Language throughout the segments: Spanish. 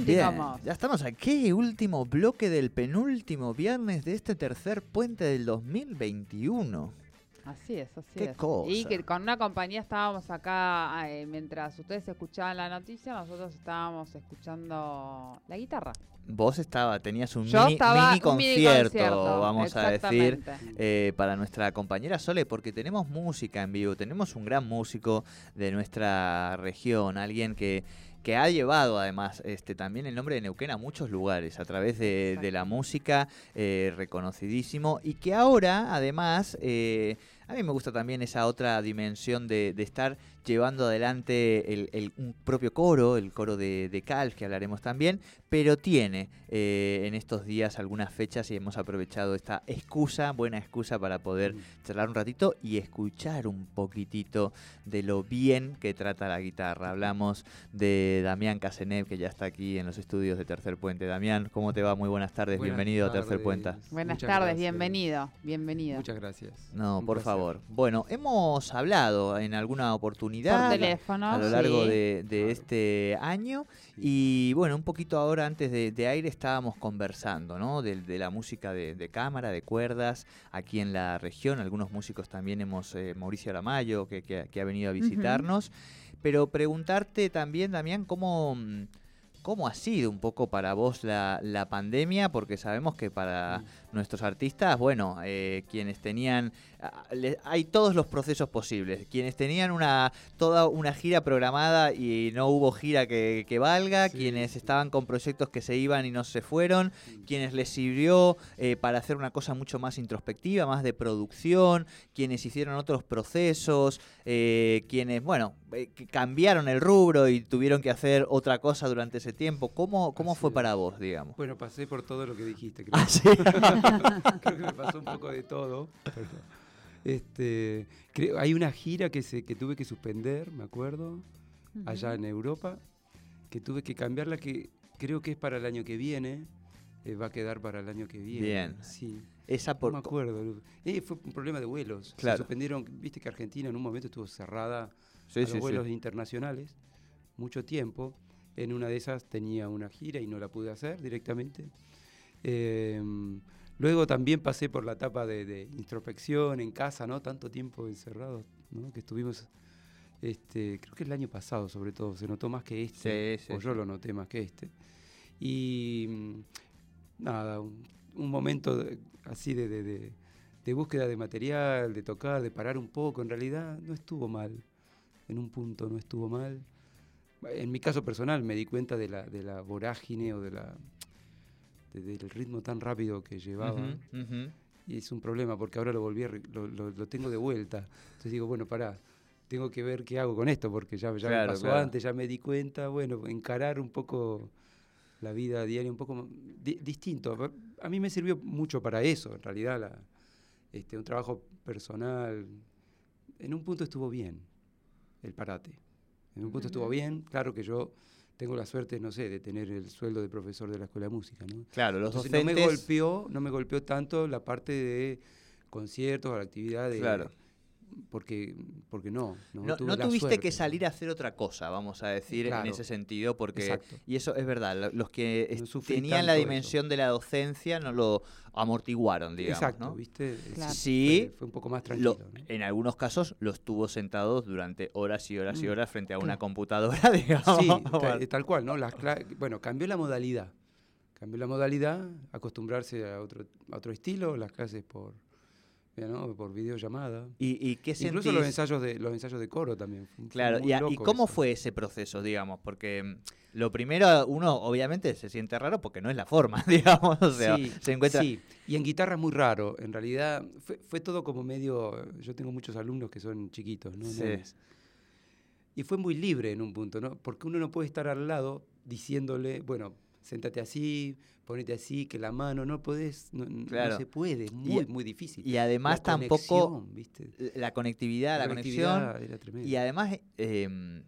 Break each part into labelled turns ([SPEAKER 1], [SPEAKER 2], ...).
[SPEAKER 1] Bien, ya estamos aquí, último bloque del penúltimo viernes de este tercer puente del 2021.
[SPEAKER 2] Así es, así
[SPEAKER 1] Qué
[SPEAKER 2] es.
[SPEAKER 1] cosa.
[SPEAKER 2] Y que con una compañía estábamos acá, eh, mientras ustedes escuchaban la noticia, nosotros estábamos escuchando la guitarra.
[SPEAKER 1] Vos estaba, tenías un
[SPEAKER 2] Yo
[SPEAKER 1] mini,
[SPEAKER 2] estaba
[SPEAKER 1] mini
[SPEAKER 2] un mini
[SPEAKER 1] concierto, vamos a decir, eh, para nuestra compañera Sole, porque tenemos música en vivo, tenemos un gran músico de nuestra región, alguien que, que ha llevado además este también el nombre de Neuquén a muchos lugares a través de, de la música, eh, reconocidísimo, y que ahora además, eh, a mí me gusta también esa otra dimensión de, de estar llevando adelante el, el- un propio coro, el coro de, de Calf, que hablaremos también, pero tiene eh, en estos días algunas fechas y hemos aprovechado esta excusa, buena excusa para poder charlar un ratito y escuchar un poquitito de lo bien que trata la guitarra. Hablamos de Damián Casenev, que ya está aquí en los estudios de Tercer Puente. Damián, ¿cómo te va? Muy buenas tardes,
[SPEAKER 3] Buenas
[SPEAKER 1] bienvenido a Tercer. Puente.
[SPEAKER 2] Buenas
[SPEAKER 3] Muchas
[SPEAKER 2] tardes,
[SPEAKER 3] gracias.
[SPEAKER 2] bienvenido, bienvenido.
[SPEAKER 3] Muchas gracias.
[SPEAKER 1] No,
[SPEAKER 3] Un
[SPEAKER 1] por
[SPEAKER 3] placer.
[SPEAKER 1] favor. Bueno, hemos hablado en alguna oportunidad
[SPEAKER 2] Por teléfono,
[SPEAKER 1] a lo largo
[SPEAKER 2] sí.
[SPEAKER 1] de, de
[SPEAKER 3] Claro.
[SPEAKER 1] este año
[SPEAKER 3] Sí.
[SPEAKER 1] y bueno, un poquito ahora antes de, de aire estábamos conversando, ¿no? De, de la música de, de cámara, de cuerdas, aquí en la región. Algunos músicos también hemos, eh, Mauricio Aramayo, que, que- que ha venido a visitarnos. Pero preguntarte también, Damián, cómo... ¿Cómo ha sido un poco para vos la, la pandemia? Porque sabemos que para nuestros artistas, bueno, eh, quienes tenían, hay todos los procesos posibles. Quienes tenían una toda una gira programada y no hubo gira que, que valga,
[SPEAKER 3] Sí,
[SPEAKER 1] quienes
[SPEAKER 3] sí.
[SPEAKER 1] estaban con proyectos que se iban y no se fueron, quienes les sirvió eh, para hacer una cosa mucho más introspectiva, más de producción, quienes hicieron otros procesos, eh, quienes, bueno, eh, cambiaron el rubro y tuvieron que hacer otra cosa durante ese tiempo. ¿Cómo, cómo
[SPEAKER 3] Así
[SPEAKER 1] fue
[SPEAKER 3] es.
[SPEAKER 1] para vos, digamos?
[SPEAKER 3] Bueno, pasé por todo lo que dijiste. Creo,
[SPEAKER 1] Ah,
[SPEAKER 3] creo que me pasó un poco de todo. pero, Este, creo, hay una gira que, se, que tuve que suspender, me acuerdo, allá en Europa, que tuve que cambiarla, que creo que es para el año que viene. eh, va a quedar para el año que viene.
[SPEAKER 1] Bien.
[SPEAKER 3] Sí.
[SPEAKER 1] Esa
[SPEAKER 3] No
[SPEAKER 1] por,
[SPEAKER 3] me acuerdo. Eh, fue un problema de vuelos.
[SPEAKER 1] Claro.
[SPEAKER 3] Se suspendieron. Viste que Argentina en un momento estuvo cerrada
[SPEAKER 1] Sí,
[SPEAKER 3] a los
[SPEAKER 1] sí, sí.
[SPEAKER 3] vuelos internacionales mucho tiempo. En una de esas tenía una gira y no la pude hacer directamente. Eh, luego también pasé por la etapa de, de introspección en casa, ¿no? Tanto tiempo encerrados, ¿no? Que estuvimos, este, creo que el año pasado sobre todo, se notó más que este.
[SPEAKER 1] Sí, sí,
[SPEAKER 3] o yo lo noté más que este. Y mm, nada, un, un momento de- así de, de- de- búsqueda de material, de tocar, de parar un poco. En realidad no estuvo mal. En un punto no estuvo mal. En mi caso personal me di cuenta de la, de la vorágine o de la, de- del ritmo tan rápido que llevaba. Y es un problema porque ahora lo volví a lo, lo- lo tengo de vuelta. Entonces digo, bueno, pará, tengo que ver qué hago con esto porque ya, ya
[SPEAKER 1] Claro,
[SPEAKER 3] me pasó
[SPEAKER 1] claro.
[SPEAKER 3] antes, ya me di cuenta. Bueno, encarar un poco la vida diaria un poco di- distinto. A mí me sirvió mucho para eso, en realidad, la- este, un trabajo personal. En un punto estuvo bien el parate. En un punto estuvo bien. Claro que yo tengo la suerte, no sé, de tener el sueldo de profesor de la escuela de música, ¿no?
[SPEAKER 1] Claro, los
[SPEAKER 3] Entonces, no me
[SPEAKER 1] docentes...
[SPEAKER 3] golpeó, no me golpeó tanto la parte de conciertos o la actividad de
[SPEAKER 1] Claro.
[SPEAKER 3] Porque porque no, no,
[SPEAKER 1] No,
[SPEAKER 3] tuve
[SPEAKER 1] no
[SPEAKER 3] la
[SPEAKER 1] tuviste
[SPEAKER 3] suerte,
[SPEAKER 1] que salir a hacer otra cosa, vamos a decir, en ese sentido, porque...
[SPEAKER 3] Exacto.
[SPEAKER 1] Y eso es verdad, lo- los que
[SPEAKER 3] No
[SPEAKER 1] tenían la dimensión de la docencia no lo amortiguaron, digamos,
[SPEAKER 3] Exacto,
[SPEAKER 1] ¿no?
[SPEAKER 3] ¿viste?
[SPEAKER 2] Claro.
[SPEAKER 1] Sí,
[SPEAKER 3] Fue, fue un poco más
[SPEAKER 1] Lo-
[SPEAKER 3] tranquilo,
[SPEAKER 1] en algunos casos los tuvo sentados durante horas y horas y
[SPEAKER 3] Mm,
[SPEAKER 1] horas frente a una computadora, digamos.
[SPEAKER 3] Sí, ta- tal cual, ¿no? Las bueno, cambió la modalidad. Cambió la modalidad, acostumbrarse a otro, a otro estilo, las clases por ¿no? por videollamada.
[SPEAKER 1] ¿Y, y qué
[SPEAKER 3] Incluso
[SPEAKER 1] sentís?
[SPEAKER 3] los ensayos de los ensayos de coro también.
[SPEAKER 1] Claro, y, a-
[SPEAKER 3] loco
[SPEAKER 1] ¿y cómo
[SPEAKER 3] eso.
[SPEAKER 1] fue ese proceso, digamos? Porque mm, lo primero, uno obviamente se siente raro porque no es la forma, digamos, o sea,
[SPEAKER 3] Sí,
[SPEAKER 1] se encuentra...
[SPEAKER 3] Sí, y en guitarra es muy raro. En realidad fue, fue todo como medio. Yo tengo muchos alumnos que son chiquitos, ¿no?
[SPEAKER 1] Sí.
[SPEAKER 3] Y fue muy libre en un punto, ¿no? Porque uno no puede estar al lado diciéndole, bueno, séntate así, ponete así, que la mano, no podés, no, no se puede, es muy, muy difícil.
[SPEAKER 1] Y además
[SPEAKER 3] La
[SPEAKER 1] tampoco
[SPEAKER 3] conexión, ¿viste?
[SPEAKER 1] la conectividad, la, conexión
[SPEAKER 3] conectividad era tremenda.
[SPEAKER 1] y además em,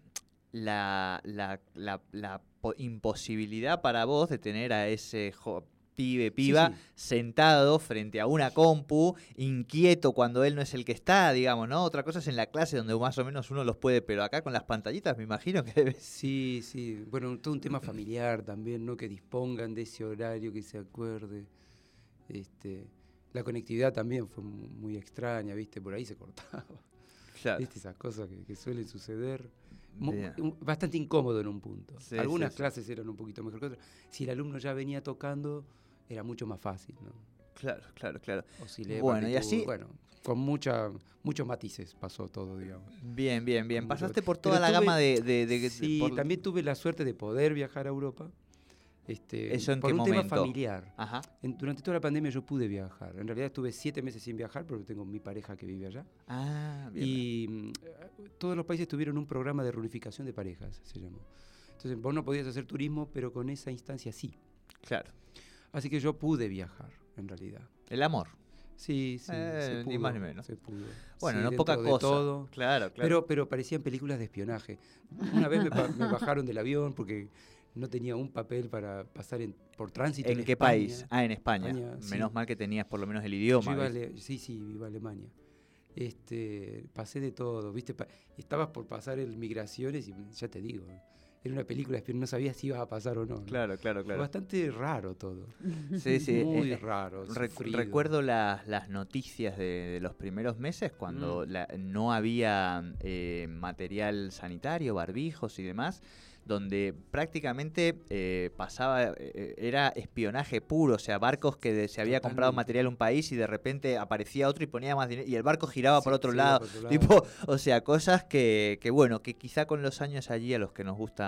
[SPEAKER 1] la, la- la- la po- imposibilidad para vos de tener a ese jo- pibe, piba,
[SPEAKER 3] sí.
[SPEAKER 1] sentado frente a una compu, inquieto cuando él no es el que está, digamos, ¿no? Otra cosa es en la clase donde más o menos uno los puede, pero acá con las pantallitas me imagino que debe
[SPEAKER 3] Sí, sí. Bueno, todo un tema familiar también, ¿no? Que dispongan de ese horario, que se acuerde. Este, la conectividad también fue mu- muy extraña, ¿viste? Por ahí se cortaba.
[SPEAKER 1] Claro.
[SPEAKER 3] ¿Viste? Esas cosas que, que suelen suceder. Bastante incómodo en un punto.
[SPEAKER 1] Sí,
[SPEAKER 3] Algunas
[SPEAKER 1] sí, sí.
[SPEAKER 3] clases eran un poquito mejor que otras. Si el alumno ya venía tocando, era mucho más fácil, ¿no?
[SPEAKER 1] Claro, claro, claro.
[SPEAKER 3] Oscilé,
[SPEAKER 1] Bueno, y así-
[SPEAKER 3] Bueno, con mucha, muchos matices pasó todo, digamos.
[SPEAKER 1] Bien, bien, bien.
[SPEAKER 3] Mucho.
[SPEAKER 1] Pasaste por
[SPEAKER 3] Pero
[SPEAKER 1] toda la
[SPEAKER 3] tuve-
[SPEAKER 1] gama de... de- de-
[SPEAKER 3] Sí,
[SPEAKER 1] por-
[SPEAKER 3] también tuve la suerte de poder viajar a Europa. Este,
[SPEAKER 1] ¿Eso en
[SPEAKER 3] por
[SPEAKER 1] qué
[SPEAKER 3] un
[SPEAKER 1] momento?
[SPEAKER 3] tema familiar.
[SPEAKER 1] Ajá.
[SPEAKER 3] En- durante toda la pandemia yo pude viajar. En realidad estuve siete meses sin viajar porque tengo mi pareja que vive allá.
[SPEAKER 1] Ah, bien.
[SPEAKER 3] Y mm, eh, todos los países tuvieron un programa de reunificación de parejas, se llamó. Entonces vos no podías hacer turismo, pero con esa instancia sí.
[SPEAKER 1] Claro.
[SPEAKER 3] Así que yo pude viajar, en realidad.
[SPEAKER 1] El amor.
[SPEAKER 3] Sí, sí.
[SPEAKER 1] Eh,
[SPEAKER 3] se
[SPEAKER 1] ni
[SPEAKER 3] pudo,
[SPEAKER 1] más ni menos.
[SPEAKER 3] se pudo.
[SPEAKER 1] Bueno,
[SPEAKER 3] Sí,
[SPEAKER 1] no poca
[SPEAKER 3] de
[SPEAKER 1] cosa.
[SPEAKER 3] todo.
[SPEAKER 1] Claro, claro.
[SPEAKER 3] Pero, pero parecían películas de espionaje. Una vez me, bajaron del avión porque no tenía un papel para pasar en- por tránsito.
[SPEAKER 1] ¿En
[SPEAKER 3] en
[SPEAKER 1] qué
[SPEAKER 3] España.
[SPEAKER 1] país? Ah, en España.
[SPEAKER 3] España, sí.
[SPEAKER 1] Menos mal que tenías por lo menos el
[SPEAKER 3] Yo
[SPEAKER 1] idioma.
[SPEAKER 3] sí, sí, iba a Alemania. Este, pasé de todo, ¿viste? Pa- estabas por pasar el migraciones y ya te digo, era una película, pero no sabías si ibas a pasar o no. ¿no?
[SPEAKER 1] Claro, claro,
[SPEAKER 3] Fue
[SPEAKER 1] claro.
[SPEAKER 3] bastante raro todo.
[SPEAKER 1] Sí, sí.
[SPEAKER 3] Muy
[SPEAKER 1] eh,
[SPEAKER 3] raro.
[SPEAKER 1] Rec-
[SPEAKER 3] sufrido.
[SPEAKER 1] recuerdo las, las noticias de, de los primeros meses cuando
[SPEAKER 3] Mm.
[SPEAKER 1] la- no había eh, material sanitario, barbijos y demás, donde prácticamente eh, pasaba, eh, era espionaje puro, o sea, barcos que de- se había comprado material un país y de repente aparecía otro y ponía más dinero y el barco giraba por
[SPEAKER 3] Sí,
[SPEAKER 1] otro
[SPEAKER 3] sí,
[SPEAKER 1] lado.
[SPEAKER 3] por otro
[SPEAKER 1] Tipo,
[SPEAKER 3] lado.
[SPEAKER 1] o sea, cosas que, que bueno, que quizá con los años allí a los que nos gusta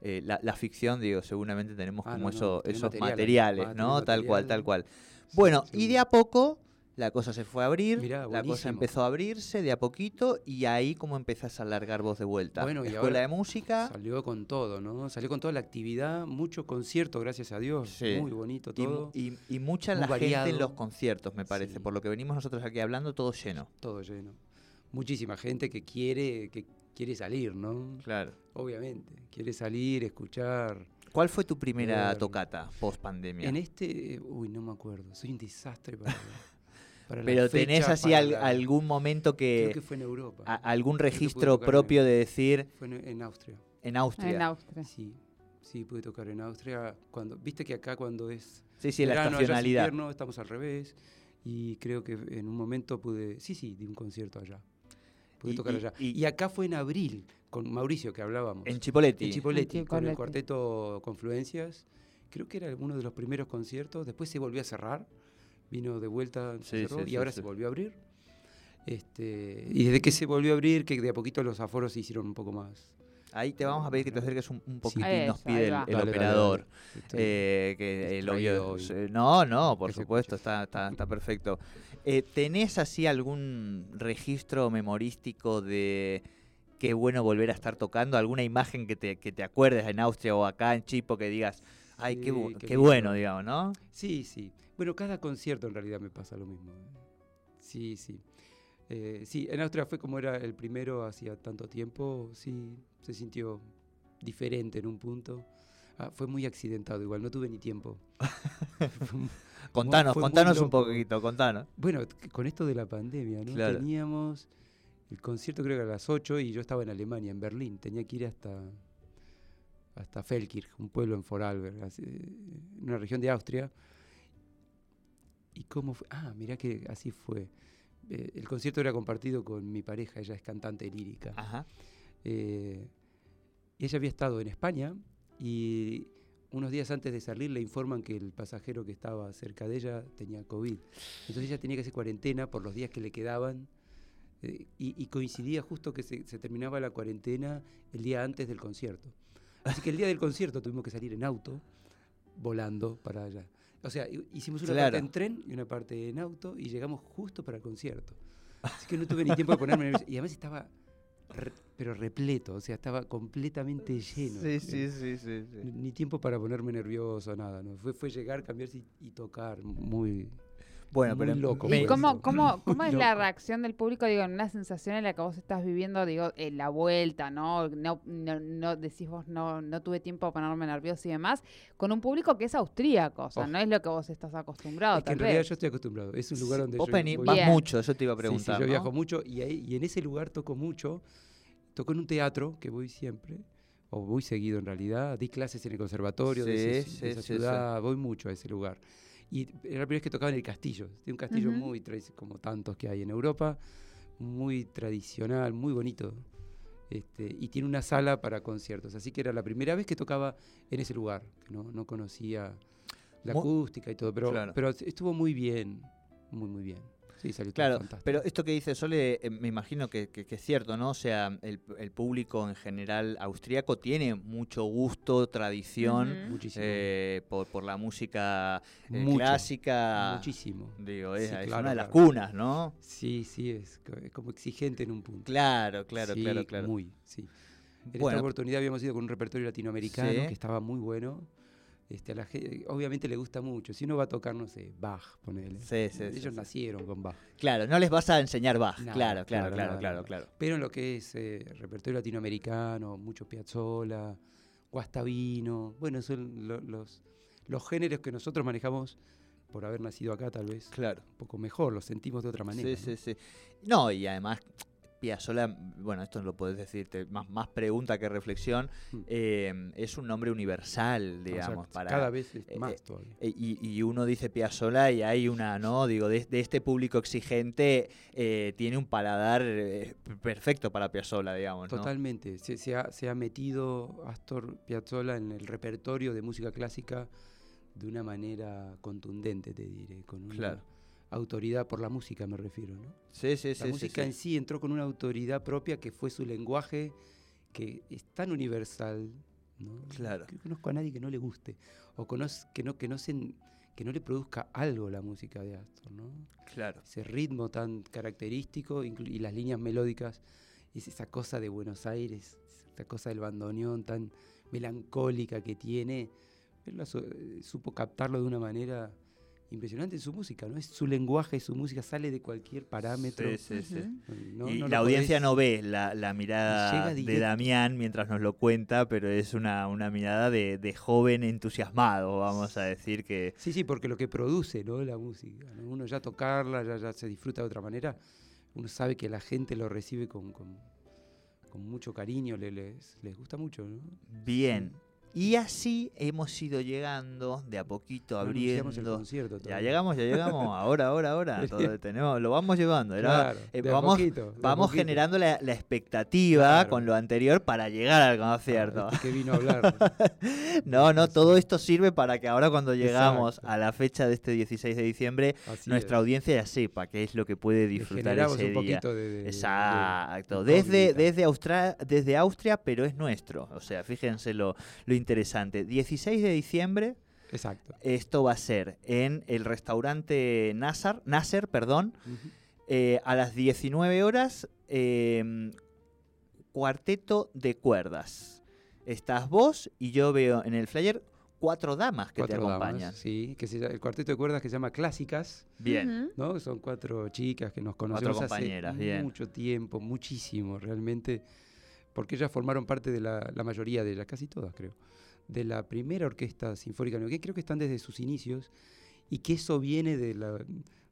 [SPEAKER 1] eh, la, la ficción, digo, seguramente tenemos
[SPEAKER 3] Ah,
[SPEAKER 1] como
[SPEAKER 3] no,
[SPEAKER 1] eso- esos
[SPEAKER 3] material,
[SPEAKER 1] materiales,
[SPEAKER 3] ah,
[SPEAKER 1] ¿no? Tal cual, tal cual.
[SPEAKER 3] Sí,
[SPEAKER 1] Bueno, y de a poco la cosa se fue a abrir,
[SPEAKER 3] Mirá,
[SPEAKER 1] la cosa empezó a abrirse de a poquito y ahí como empezás a alargar vos de vuelta.
[SPEAKER 3] Bueno, y
[SPEAKER 1] Escuela
[SPEAKER 3] ahora
[SPEAKER 1] de música
[SPEAKER 3] Salió con todo, ¿no? Salió con toda la actividad, mucho concierto, gracias a Dios.
[SPEAKER 1] Sí.
[SPEAKER 3] Muy bonito todo.
[SPEAKER 1] y, y mucha
[SPEAKER 3] muy
[SPEAKER 1] la gente en los conciertos, me parece,
[SPEAKER 3] Sí.
[SPEAKER 1] por lo que venimos nosotros aquí hablando, todo lleno.
[SPEAKER 3] Todo lleno. Muchísima gente que quiere, que quiere salir, ¿no?
[SPEAKER 1] Claro.
[SPEAKER 3] Obviamente. Quiere salir, escuchar.
[SPEAKER 1] ¿Cuál fue tu primera
[SPEAKER 3] Ver.
[SPEAKER 1] tocata post pandemia?
[SPEAKER 3] En este, uy, no me acuerdo. Soy un desastre para, para la
[SPEAKER 1] Pero tenés
[SPEAKER 3] fecha,
[SPEAKER 1] así
[SPEAKER 3] para
[SPEAKER 1] al-
[SPEAKER 3] la-
[SPEAKER 1] algún momento
[SPEAKER 3] Creo
[SPEAKER 1] que,
[SPEAKER 3] que fue en Europa.
[SPEAKER 1] a- algún
[SPEAKER 3] que
[SPEAKER 1] registro
[SPEAKER 3] en-
[SPEAKER 1] propio de decir
[SPEAKER 3] Fue en, en Austria.
[SPEAKER 1] en Austria.
[SPEAKER 2] En Austria.
[SPEAKER 3] Sí, sí, pude tocar en Austria. Cuando, Viste que acá cuando es
[SPEAKER 1] sí, sí, la
[SPEAKER 3] verano, es
[SPEAKER 1] estacionalidad.
[SPEAKER 3] invierno, estamos al revés. Y creo que en un momento pude, sí, sí, di un concierto allá. Pude
[SPEAKER 1] Y-
[SPEAKER 3] tocar
[SPEAKER 1] y-
[SPEAKER 3] allá.
[SPEAKER 1] y-
[SPEAKER 3] Y, acá fue en abril, con Mauricio, que hablábamos.
[SPEAKER 1] En Chipoletti.
[SPEAKER 3] En Chipoletti,
[SPEAKER 2] En
[SPEAKER 3] con el cuarteto Confluencias. Creo que era uno de los primeros conciertos. Después se volvió a cerrar. Vino de vuelta se
[SPEAKER 1] Sí,
[SPEAKER 3] cerró,
[SPEAKER 1] sí,
[SPEAKER 3] y
[SPEAKER 1] sí,
[SPEAKER 3] ahora
[SPEAKER 1] sí.
[SPEAKER 3] se volvió a abrir. Este, y desde que se volvió a abrir, que de a poquito los aforos se hicieron un poco más.
[SPEAKER 1] Ahí te vamos a pedir que te acerques un, un poquitín, nos pide el,
[SPEAKER 3] Dale,
[SPEAKER 1] operador.
[SPEAKER 3] dale.
[SPEAKER 1] Eh, que el obvio- se- No, no, por supuesto, está, está, está perfecto. Eh, ¿Tenés así algún registro memorístico de qué bueno volver a estar tocando? ¿Alguna imagen que te, que te acuerdes en Austria o acá en Chipo que digas, ay, qué, bu-
[SPEAKER 3] qué
[SPEAKER 1] bueno, digamos, ¿no?
[SPEAKER 3] Sí, sí. Bueno, cada concierto en realidad me pasa lo mismo. ¿eh? Sí, sí. Eh, sí, en Austria fue como era el primero hacía tanto tiempo, sí, se sintió diferente en un punto. Ah, fue muy accidentado igual, no tuve ni tiempo. Fue
[SPEAKER 1] Contanos,
[SPEAKER 3] fue
[SPEAKER 1] contanos un poquito, contanos.
[SPEAKER 3] bueno, con esto de la pandemia, ¿no?
[SPEAKER 1] Claro.
[SPEAKER 3] Teníamos el concierto creo que a las 8 y yo estaba en Alemania, en Berlín. Tenía que ir hasta hasta Feldkirch, un pueblo en Vorarlberg, en una región de Austria. ¿Y cómo fue? Ah, mirá que así fue. Eh, el concierto era compartido con mi pareja, ella es cantante lírica.
[SPEAKER 1] Ajá.
[SPEAKER 3] Eh, ella había estado en España y unos días antes de salir le informan que el pasajero que estaba cerca de ella tenía COVID. Entonces ella tenía que hacer cuarentena por los días que le quedaban eh, y, y coincidía justo que se, se terminaba la cuarentena el día antes del concierto. Así que el día del concierto tuvimos que salir en auto, volando para allá. O sea, hi- hicimos una
[SPEAKER 1] Claro.
[SPEAKER 3] parte en tren y una parte en auto y llegamos justo para el concierto. Así que no tuve ni tiempo de ponerme nervioso. Y además estaba, re- pero repleto, o sea, estaba completamente lleno.
[SPEAKER 1] Sí, sí, sí, sí. sí.
[SPEAKER 3] Ni ni tiempo para ponerme nervioso, nada. ¿no? Fue, fue llegar, cambiarse y, y tocar. Muy.
[SPEAKER 1] Bueno,
[SPEAKER 3] muy
[SPEAKER 1] pero
[SPEAKER 3] loco
[SPEAKER 1] me-
[SPEAKER 2] ¿Y
[SPEAKER 3] fue
[SPEAKER 2] cómo, cómo, cómo es la reacción del público, digo, en una sensación en la que vos estás viviendo, digo, en la vuelta, ¿no? No, no, no decís vos, no, no tuve tiempo para ponerme nervioso y demás, con un público que es austríaco, o sea,
[SPEAKER 3] Oh.
[SPEAKER 2] no es lo que vos estás acostumbrado,
[SPEAKER 3] Es que
[SPEAKER 2] tal
[SPEAKER 3] en realidad
[SPEAKER 2] vez.
[SPEAKER 3] yo estoy acostumbrado. Es un lugar donde
[SPEAKER 1] Vos
[SPEAKER 3] yo
[SPEAKER 1] vas
[SPEAKER 2] Bien.
[SPEAKER 1] mucho, yo te iba a
[SPEAKER 3] Sí, sí,
[SPEAKER 1] preguntar.
[SPEAKER 3] yo
[SPEAKER 1] ¿no?
[SPEAKER 3] viajo mucho y, ahí, y en ese lugar toco mucho. Toco en un teatro que voy siempre, o voy seguido en realidad. Di clases en el conservatorio de, ese- esa
[SPEAKER 1] sí, sí.
[SPEAKER 3] ciudad, voy mucho a ese lugar. Y era la primera vez que tocaba en el castillo. De un castillo muy, tradi- como tantos que hay en Europa, muy tradicional, muy bonito. Este, y tiene una sala para conciertos. Así que era la primera vez que tocaba en ese lugar. que No, no conocía la acústica y todo, pero,
[SPEAKER 1] Claro.
[SPEAKER 3] pero estuvo muy bien. Muy, muy bien. Sí, salió todo
[SPEAKER 1] Claro,
[SPEAKER 3] fantástico.
[SPEAKER 1] pero esto que dice Sole, eh, me imagino que, que- que es cierto, ¿no? O sea, el, el público en general austríaco tiene mucho gusto, tradición
[SPEAKER 2] Ujú.
[SPEAKER 3] Muchísimo.
[SPEAKER 1] eh, por, por la música eh,
[SPEAKER 3] Mucho,
[SPEAKER 1] clásica.
[SPEAKER 3] Muchísimo.
[SPEAKER 1] Digo, es,
[SPEAKER 3] Sí,
[SPEAKER 1] es
[SPEAKER 3] claro,
[SPEAKER 1] una de las
[SPEAKER 3] claro.
[SPEAKER 1] cunas, ¿no?
[SPEAKER 3] Sí, sí, es, es como exigente en un punto.
[SPEAKER 1] Claro, claro,
[SPEAKER 3] Sí,
[SPEAKER 1] claro, claro.
[SPEAKER 3] Muy, sí. En esta oportunidad habíamos ido con un repertorio latinoamericano
[SPEAKER 1] Sí.
[SPEAKER 3] que estaba muy bueno. Este, a la gente, obviamente le gusta mucho. Si uno va a tocar, no sé, Bach, ponele.
[SPEAKER 1] sí, sí,
[SPEAKER 3] Ellos
[SPEAKER 1] sí.
[SPEAKER 3] nacieron con Bach.
[SPEAKER 1] Claro, no les vas a enseñar Bach.
[SPEAKER 3] Nada,
[SPEAKER 1] claro, claro,
[SPEAKER 3] claro,
[SPEAKER 1] claro,
[SPEAKER 3] nada,
[SPEAKER 1] claro.
[SPEAKER 3] Pero en lo que es eh, repertorio latinoamericano, mucho Piazzolla, Guastavino, bueno, son lo- los, los géneros que nosotros manejamos por haber nacido acá tal vez
[SPEAKER 1] Claro.
[SPEAKER 3] un poco mejor, los sentimos de otra manera.
[SPEAKER 1] Sí,
[SPEAKER 3] ¿no?
[SPEAKER 1] sí, sí. No, y además, Piazzolla, bueno, esto lo puedes decirte, más, más pregunta que reflexión,
[SPEAKER 3] Mm.
[SPEAKER 1] eh, es un nombre universal,
[SPEAKER 3] O sea,
[SPEAKER 1] digamos, para...
[SPEAKER 3] Cada vez es
[SPEAKER 1] eh,
[SPEAKER 3] más
[SPEAKER 1] eh,
[SPEAKER 3] todavía.
[SPEAKER 1] Y, y uno dice Piazzolla y hay una, ¿no? Digo, de, de este público exigente eh, tiene un paladar perfecto para Piazzolla, digamos, ¿no?
[SPEAKER 3] Totalmente. Se, se ha, se ha metido Astor Piazzolla en el repertorio de música clásica de una manera contundente, te diré, con una
[SPEAKER 1] Claro.
[SPEAKER 3] Autoridad por la música me refiero, ¿no?
[SPEAKER 1] Sí, sí,
[SPEAKER 3] La
[SPEAKER 1] sí.
[SPEAKER 3] música
[SPEAKER 1] sí.
[SPEAKER 3] en sí entró con una autoridad propia que fue su lenguaje, que es tan universal, ¿no?
[SPEAKER 1] Claro.
[SPEAKER 3] Que conozco a nadie que no le guste, o conoz- que no, que no se, que no le produzca algo la música de Astor, ¿no?
[SPEAKER 1] Claro.
[SPEAKER 3] ese ritmo tan característico y las líneas melódicas, es esa cosa de Buenos Aires, esa cosa del bandoneón tan melancólica que tiene, él eh, supo captarlo de una manera impresionante en su música, ¿no? Es su lenguaje, su música sale de cualquier parámetro.
[SPEAKER 1] Sí, sí, sí.
[SPEAKER 3] No-
[SPEAKER 1] y
[SPEAKER 3] no
[SPEAKER 1] la audiencia
[SPEAKER 3] podés-
[SPEAKER 1] no ve la, la mirada de. Damián mientras nos lo cuenta, pero es una, una mirada de, de joven entusiasmado, vamos a decir que...
[SPEAKER 3] Sí, sí, porque lo que produce, ¿no? La música, ¿no? Uno ya tocarla, ya, ya se disfruta de otra manera, uno sabe que la gente lo recibe con, con, con mucho cariño, le- les, les gusta mucho, ¿no?
[SPEAKER 1] Bien. Y así hemos ido llegando de a poquito
[SPEAKER 3] No anunciamos el
[SPEAKER 1] abriendo.
[SPEAKER 3] concierto
[SPEAKER 1] Ya llegamos, ya llegamos. Ahora, ahora, ahora. todo- tenemos, lo vamos llevando.
[SPEAKER 3] Claro,
[SPEAKER 1] eh,
[SPEAKER 3] de a
[SPEAKER 1] vamos
[SPEAKER 3] poquito, de a
[SPEAKER 1] vamos
[SPEAKER 3] poquito.
[SPEAKER 1] generando la, la expectativa
[SPEAKER 3] Claro.
[SPEAKER 1] con lo anterior para llegar al concierto.
[SPEAKER 3] Ah, este que vino a hablar.
[SPEAKER 1] No, no, todo esto sirve para que ahora cuando llegamos
[SPEAKER 3] Exacto.
[SPEAKER 1] a la fecha de este 16 de diciembre,
[SPEAKER 3] Así
[SPEAKER 1] nuestra
[SPEAKER 3] es.
[SPEAKER 1] audiencia ya sepa qué es lo que puede disfrutar ese
[SPEAKER 3] un
[SPEAKER 1] día.
[SPEAKER 3] poquito de,
[SPEAKER 1] Exacto,
[SPEAKER 3] de
[SPEAKER 1] desde, desde, Austra- desde Austria, pero es nuestro. O sea, fíjense lo, lo interesante. 16 de diciembre,
[SPEAKER 3] Exacto.
[SPEAKER 1] esto va a ser en el restaurante Nasser, Nasser perdón, eh, a las 19 horas, eh, cuarteto de cuerdas. Estás vos y yo veo en el flyer cuatro damas que
[SPEAKER 3] Cuatro
[SPEAKER 1] te
[SPEAKER 3] damas,
[SPEAKER 1] acompañan.
[SPEAKER 3] sí, que se llama- el cuarteto de cuerdas que se llama Clásicas,
[SPEAKER 1] Bien.
[SPEAKER 3] ¿no? Son cuatro chicas que nos conocemos hace
[SPEAKER 1] bien.
[SPEAKER 3] mucho tiempo, muchísimo realmente, porque ellas formaron parte de la, la mayoría de ellas, casi todas creo, de la primera orquesta sinfónica que creo que están desde sus inicios y que eso viene de la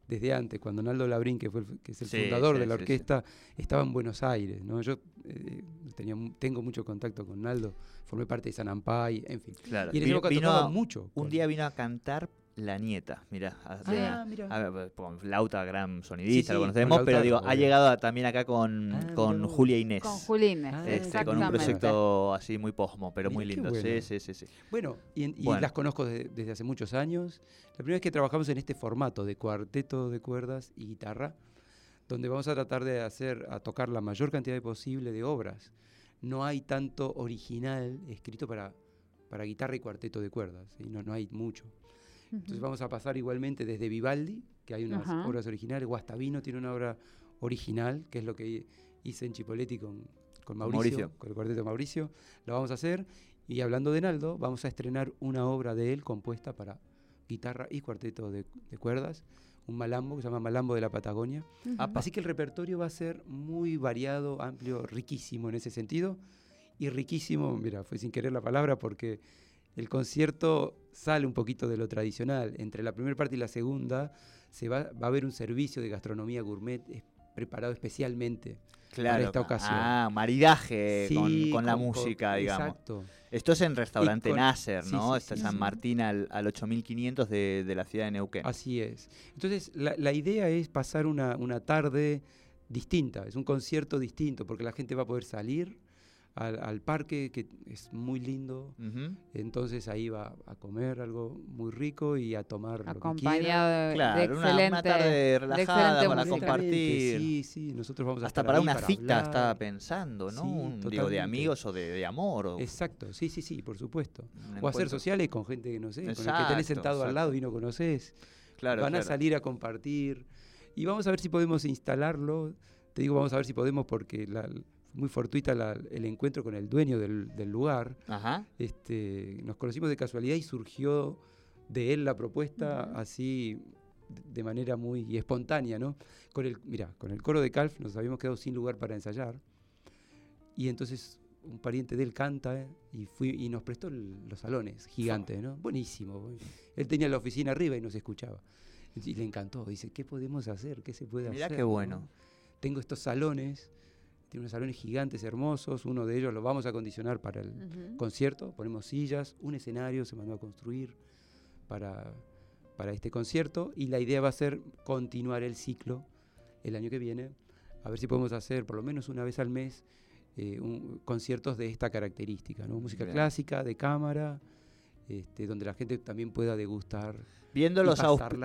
[SPEAKER 3] desde antes, cuando Naldo Labrín, que, fue el- que es el
[SPEAKER 1] Sí,
[SPEAKER 3] fundador
[SPEAKER 1] sí,
[SPEAKER 3] de la
[SPEAKER 1] sí, sí.
[SPEAKER 3] orquesta, estaba en Buenos Aires, ¿no? Yo eh, tenía, tengo mucho contacto con Naldo, formé parte de San Ampay, en fin.
[SPEAKER 1] Claro.
[SPEAKER 3] Y en esa
[SPEAKER 1] Vino- vino
[SPEAKER 3] mucho.
[SPEAKER 1] un
[SPEAKER 3] con-
[SPEAKER 1] día vino a cantar La Nieta, mirá. hace-
[SPEAKER 2] Ah,
[SPEAKER 3] mira.
[SPEAKER 1] a ver, con Lauta, gran sonidista,
[SPEAKER 3] Sí,
[SPEAKER 1] lo
[SPEAKER 3] sí,
[SPEAKER 1] conocemos,
[SPEAKER 3] con
[SPEAKER 1] pero digo, ha llegado a- también acá con,
[SPEAKER 3] Ah,
[SPEAKER 1] con. Julia Inés.
[SPEAKER 2] Con Julines,
[SPEAKER 3] Ah,
[SPEAKER 1] este, con un proyecto así muy posmo, pero muy lindo.
[SPEAKER 3] bueno.
[SPEAKER 1] Sí, sí, sí, sí.
[SPEAKER 3] Bueno, y, en- y
[SPEAKER 1] Bueno.
[SPEAKER 3] las conozco de- desde hace muchos años. La primera vez que trabajamos en este formato de cuarteto de cuerdas y guitarra, donde vamos a tratar de hacer, a tocar la mayor cantidad posible de obras. No hay tanto original escrito para, para guitarra y cuarteto de cuerdas, ¿sí? no, no hay mucho. Entonces vamos a pasar igualmente desde Vivaldi, que hay unas
[SPEAKER 2] Ajá.
[SPEAKER 3] obras originales, Guastavino tiene una obra original, que es lo que hi- hice en Chipoletti con, con Mauricio,
[SPEAKER 1] Mauricio.
[SPEAKER 3] con el cuarteto de Mauricio, lo vamos a hacer. Y hablando de Naldo, vamos a estrenar una obra de él compuesta para guitarra y cuarteto de, de cuerdas, un malambo que se llama Malambo de la Patagonia. Así que el repertorio va a ser muy variado, amplio, riquísimo en ese sentido. Y riquísimo, mira, fue sin querer la palabra porque el concierto sale un poquito de lo tradicional. Entre la primera parte y la segunda se va, va a haber un servicio de gastronomía gourmet es- preparado especialmente.
[SPEAKER 1] Claro.
[SPEAKER 3] esta ocasión.
[SPEAKER 1] Ah, maridaje con, la
[SPEAKER 3] con-
[SPEAKER 1] música, digamos.
[SPEAKER 3] Exacto.
[SPEAKER 1] Esto es en restaurante Nasser, ¿no?
[SPEAKER 3] sí,
[SPEAKER 1] Está
[SPEAKER 3] sí,
[SPEAKER 1] San. Martín al, al 8500 de, de la ciudad de Neuquén.
[SPEAKER 3] Así es. Entonces, la, la idea es pasar una, una tarde distinta, es un concierto distinto, porque la gente va a poder salir al, al parque, que es muy lindo. Entonces ahí va a comer algo muy rico y a tomar lo que quiera.
[SPEAKER 2] Acompañado de, de
[SPEAKER 1] Claro, una-
[SPEAKER 2] excelente,
[SPEAKER 1] una tarde
[SPEAKER 2] de
[SPEAKER 1] relajada
[SPEAKER 2] excelente
[SPEAKER 1] para compartir.
[SPEAKER 3] Sí, sí, nosotros vamos a
[SPEAKER 1] Hasta
[SPEAKER 3] estar
[SPEAKER 1] para
[SPEAKER 3] ahí
[SPEAKER 1] una cita
[SPEAKER 3] hablar.
[SPEAKER 1] estaba pensando, ¿no?
[SPEAKER 3] Sí,
[SPEAKER 1] Un, digo, de amigos o de, de amor. O
[SPEAKER 3] Exacto, sí, sí, sí, por supuesto. O hacer sociales con gente que no sé, con el que tenés sentado
[SPEAKER 1] exacto.
[SPEAKER 3] al lado y no conoces.
[SPEAKER 1] Claro,
[SPEAKER 3] van a salir a compartir y vamos a ver si podemos instalarlo. Te digo, vamos a ver si podemos porque la, muy fortuita la- el encuentro con el dueño del, del lugar.
[SPEAKER 1] Ajá.
[SPEAKER 3] Este, nos conocimos de casualidad y surgió de él la propuesta así de- manera muy espontánea, ¿no? Con el, mira, con el coro de Calf nos habíamos quedado sin lugar para ensayar y entonces un pariente de él canta ¿eh? y, fui, y nos prestó el- los salones gigantes, ¿no? Buenísimo. bu- Él tenía la oficina arriba y nos escuchaba. Y le encantó. Dice, ¿qué podemos hacer? ¿Qué se puede
[SPEAKER 1] Mirá
[SPEAKER 3] hacer?
[SPEAKER 1] qué
[SPEAKER 3] no?
[SPEAKER 1] bueno.
[SPEAKER 3] Tengo estos salones, tiene unos salones gigantes, hermosos. Uno de ellos lo vamos a acondicionar para el concierto. Ponemos sillas, un escenario se mandó a construir para, para este concierto. Y la idea va a ser continuar el ciclo el año que viene. A ver si podemos hacer por lo menos una vez al mes eh, un- conciertos de esta característica, ¿no? Música
[SPEAKER 1] Bien.
[SPEAKER 3] clásica, de cámara, este, donde la gente también pueda degustar.
[SPEAKER 1] Viendo los,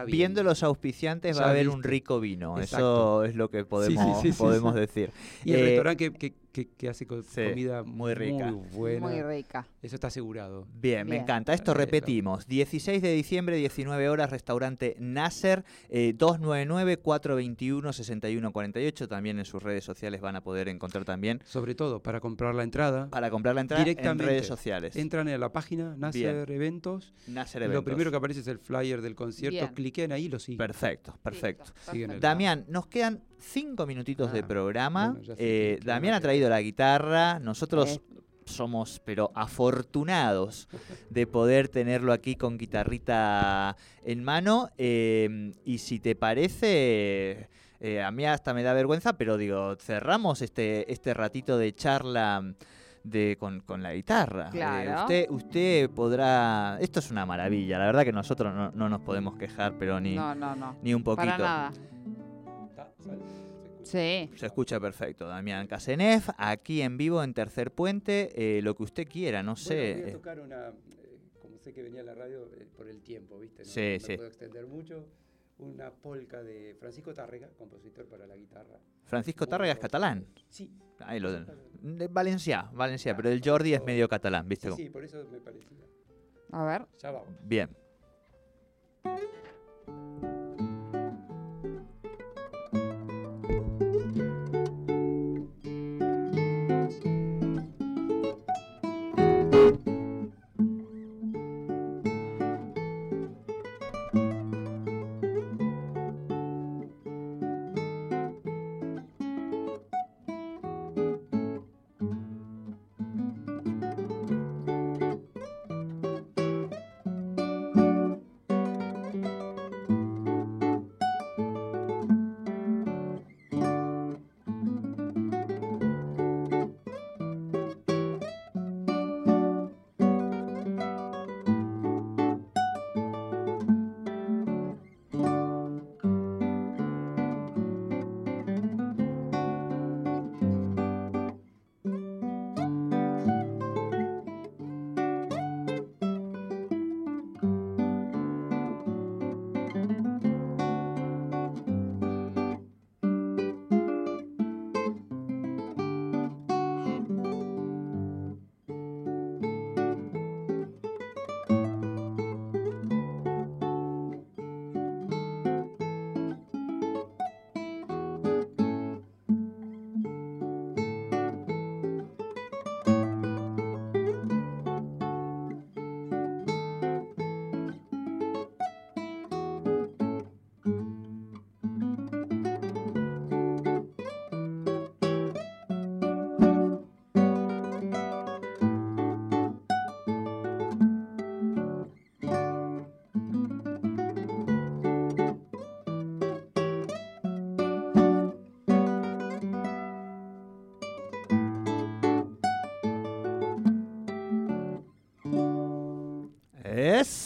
[SPEAKER 1] viendo los auspiciantes va a haber un rico vino. Eso
[SPEAKER 3] Exacto.
[SPEAKER 1] es lo que podemos,
[SPEAKER 3] sí, sí,
[SPEAKER 1] podemos decir.
[SPEAKER 3] Y el
[SPEAKER 1] Eh,
[SPEAKER 3] restaurante que, que- que- que hace co-
[SPEAKER 1] sí,
[SPEAKER 3] comida
[SPEAKER 1] muy rica.
[SPEAKER 3] muy buena.
[SPEAKER 2] Muy rica.
[SPEAKER 3] Eso está asegurado.
[SPEAKER 1] Bien, me encanta. Esto repetimos. 16 de diciembre, 19 horas, restaurante Nasser, eh, 299-421-6148. También en sus redes sociales van a poder encontrar también
[SPEAKER 3] Sobre todo para comprar la entrada.
[SPEAKER 1] para comprar la entrada en redes sociales.
[SPEAKER 3] Entran a la página Nacer Eventos.
[SPEAKER 1] Nasser
[SPEAKER 3] Lo
[SPEAKER 1] Eventos.
[SPEAKER 3] primero que aparece es el flyer del concierto.
[SPEAKER 2] Bien.
[SPEAKER 3] Cliquen ahí y lo siguen.
[SPEAKER 1] Perfecto, perfecto.
[SPEAKER 2] Listo,
[SPEAKER 3] Siguen
[SPEAKER 2] perfecto.
[SPEAKER 1] Damián, nos quedan cinco minutitos de
[SPEAKER 3] Ah,
[SPEAKER 1] programa.
[SPEAKER 3] bueno,
[SPEAKER 1] Eh, Damián ha traído la guitarra. Nosotros
[SPEAKER 2] Eh.
[SPEAKER 1] somos, pero afortunados de poder tenerlo aquí con guitarrita en mano. Eh, y si te parece, eh, a mí hasta me da vergüenza, pero digo, cerramos este, este ratito de charla. De, con, con la guitarra. Eh, usted, usted podrá. Esto es una maravilla. La verdad que nosotros no, no nos podemos quejar, pero ni,
[SPEAKER 2] No, no, no.
[SPEAKER 1] ni un poquito.
[SPEAKER 2] Para nada. Sí.
[SPEAKER 1] Se escucha perfecto, Damián Casenef, aquí en vivo en Tercer Puente, eh, lo que usted quiera, no
[SPEAKER 3] Bueno,
[SPEAKER 1] sé.
[SPEAKER 3] voy a
[SPEAKER 1] eh,
[SPEAKER 3] tocar una, eh, como sé que venía a la radio eh, por el tiempo, ¿viste? No,
[SPEAKER 1] Sí,
[SPEAKER 3] no
[SPEAKER 1] sí.
[SPEAKER 3] puedo extender mucho. Una polca de Francisco Tárrega, compositor para la guitarra.
[SPEAKER 1] Francisco Tárrega es catalán.
[SPEAKER 3] Sí.
[SPEAKER 1] Ahí lo de Valencia, Valencia, pero el Jordi es medio catalán, ¿viste?
[SPEAKER 3] Sí,
[SPEAKER 1] cómo?
[SPEAKER 3] sí, por eso me parecía.
[SPEAKER 2] A ver.
[SPEAKER 3] Ya vamos.
[SPEAKER 1] Bien.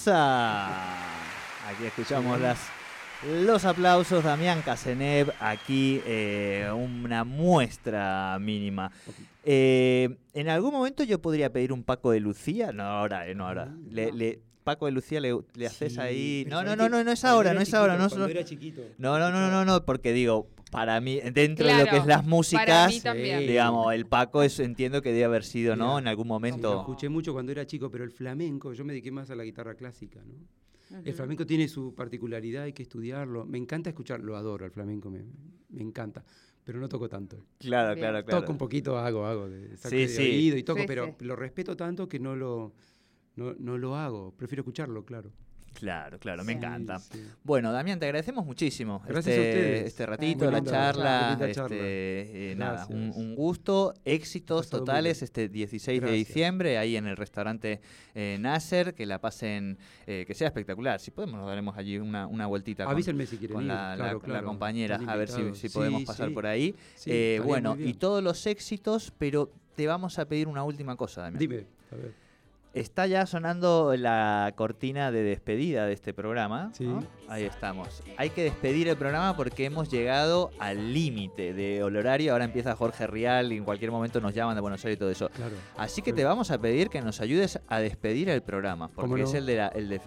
[SPEAKER 1] Aquí escuchamos las, los aplausos. Damián Casenev, aquí eh, una muestra mínima. Eh, en algún momento yo podría pedir un Paco de Lucía. No, ahora, eh, no ahora.
[SPEAKER 3] Ah,
[SPEAKER 1] Le, le- Paco de Lucía le, le haces
[SPEAKER 3] Sí,
[SPEAKER 1] ahí. No, no,
[SPEAKER 3] ¿sabés
[SPEAKER 1] no, no, no es ahora, no es ahora. No, so-
[SPEAKER 3] era chiquito.
[SPEAKER 1] no, no, no, no, no, no, porque digo, para mí, dentro de lo que es las músicas.
[SPEAKER 3] Sí.
[SPEAKER 1] digamos, el Paco es, entiendo que debe haber sido, ¿no? En algún
[SPEAKER 3] Sí, lo
[SPEAKER 1] momento.
[SPEAKER 3] escuché mucho cuando era chico, pero el flamenco, yo me dediqué más a la guitarra clásica, ¿no? El flamenco tiene su particularidad, hay que estudiarlo. Me encanta escucharlo, lo adoro, el flamenco me, me encanta, pero no toco tanto.
[SPEAKER 1] Claro, claro, claro.
[SPEAKER 3] Toco un poquito, hago, hago, de, saco
[SPEAKER 1] Sí,
[SPEAKER 3] de
[SPEAKER 1] sí.
[SPEAKER 3] oído y toco,
[SPEAKER 2] Sí,
[SPEAKER 3] pero
[SPEAKER 2] sí.
[SPEAKER 3] lo respeto tanto que no lo, no, no lo hago. Prefiero escucharlo, claro.
[SPEAKER 1] Claro, claro, me
[SPEAKER 2] Sí.
[SPEAKER 1] encanta.
[SPEAKER 3] Sí.
[SPEAKER 1] Bueno, Damián, te agradecemos muchísimo
[SPEAKER 3] Gracias
[SPEAKER 1] este,
[SPEAKER 3] a ustedes.
[SPEAKER 1] este
[SPEAKER 2] Muy
[SPEAKER 1] ratito, la charla,
[SPEAKER 3] linda
[SPEAKER 1] este,
[SPEAKER 3] charla.
[SPEAKER 1] eh, nada, un, gusto, éxitos totales este 16 de diciembre ahí en el restaurante eh, Nasser, que la pasen, eh, que sea espectacular. Si podemos, nos daremos allí una, una vueltita con,
[SPEAKER 3] Avísenme si quieren
[SPEAKER 1] con la, la-
[SPEAKER 3] claro,
[SPEAKER 1] la
[SPEAKER 3] claro.
[SPEAKER 1] compañera, a ver si, podemos
[SPEAKER 3] Sí,
[SPEAKER 1] pasar por ahí. Eh, bueno, y todos los éxitos, pero te vamos a pedir una última cosa, Damián.
[SPEAKER 3] Dime, a ver.
[SPEAKER 1] Está ya sonando la cortina de despedida de este programa.
[SPEAKER 3] Sí.
[SPEAKER 1] ¿no? Ahí estamos. Hay que despedir el programa porque hemos llegado al límite de horario. Ahora empieza Jorge Rial y en cualquier momento nos llaman de Buenos Aires y todo eso.
[SPEAKER 3] Claro.
[SPEAKER 1] Así que te vamos a pedir que nos ayudes a despedir el programa,
[SPEAKER 3] ¿Cómo
[SPEAKER 1] porque es el de la, el de.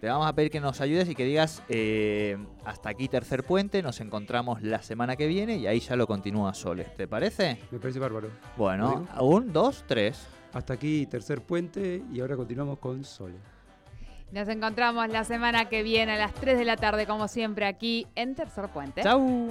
[SPEAKER 1] Te vamos a pedir que nos ayudes y que digas eh, hasta aquí tercer puente, nos encontramos la semana que viene y ahí ya lo continúa Soles. ¿Te parece?
[SPEAKER 3] Me parece bárbaro.
[SPEAKER 1] Bueno,
[SPEAKER 3] ¿Lo
[SPEAKER 1] un, dos, tres.
[SPEAKER 3] Hasta aquí tercer puente y ahora continuamos con Sole.
[SPEAKER 2] Nos encontramos la semana que viene a las 3 de la tarde, como siempre, aquí en Tercer Puente.
[SPEAKER 1] ¡Chau!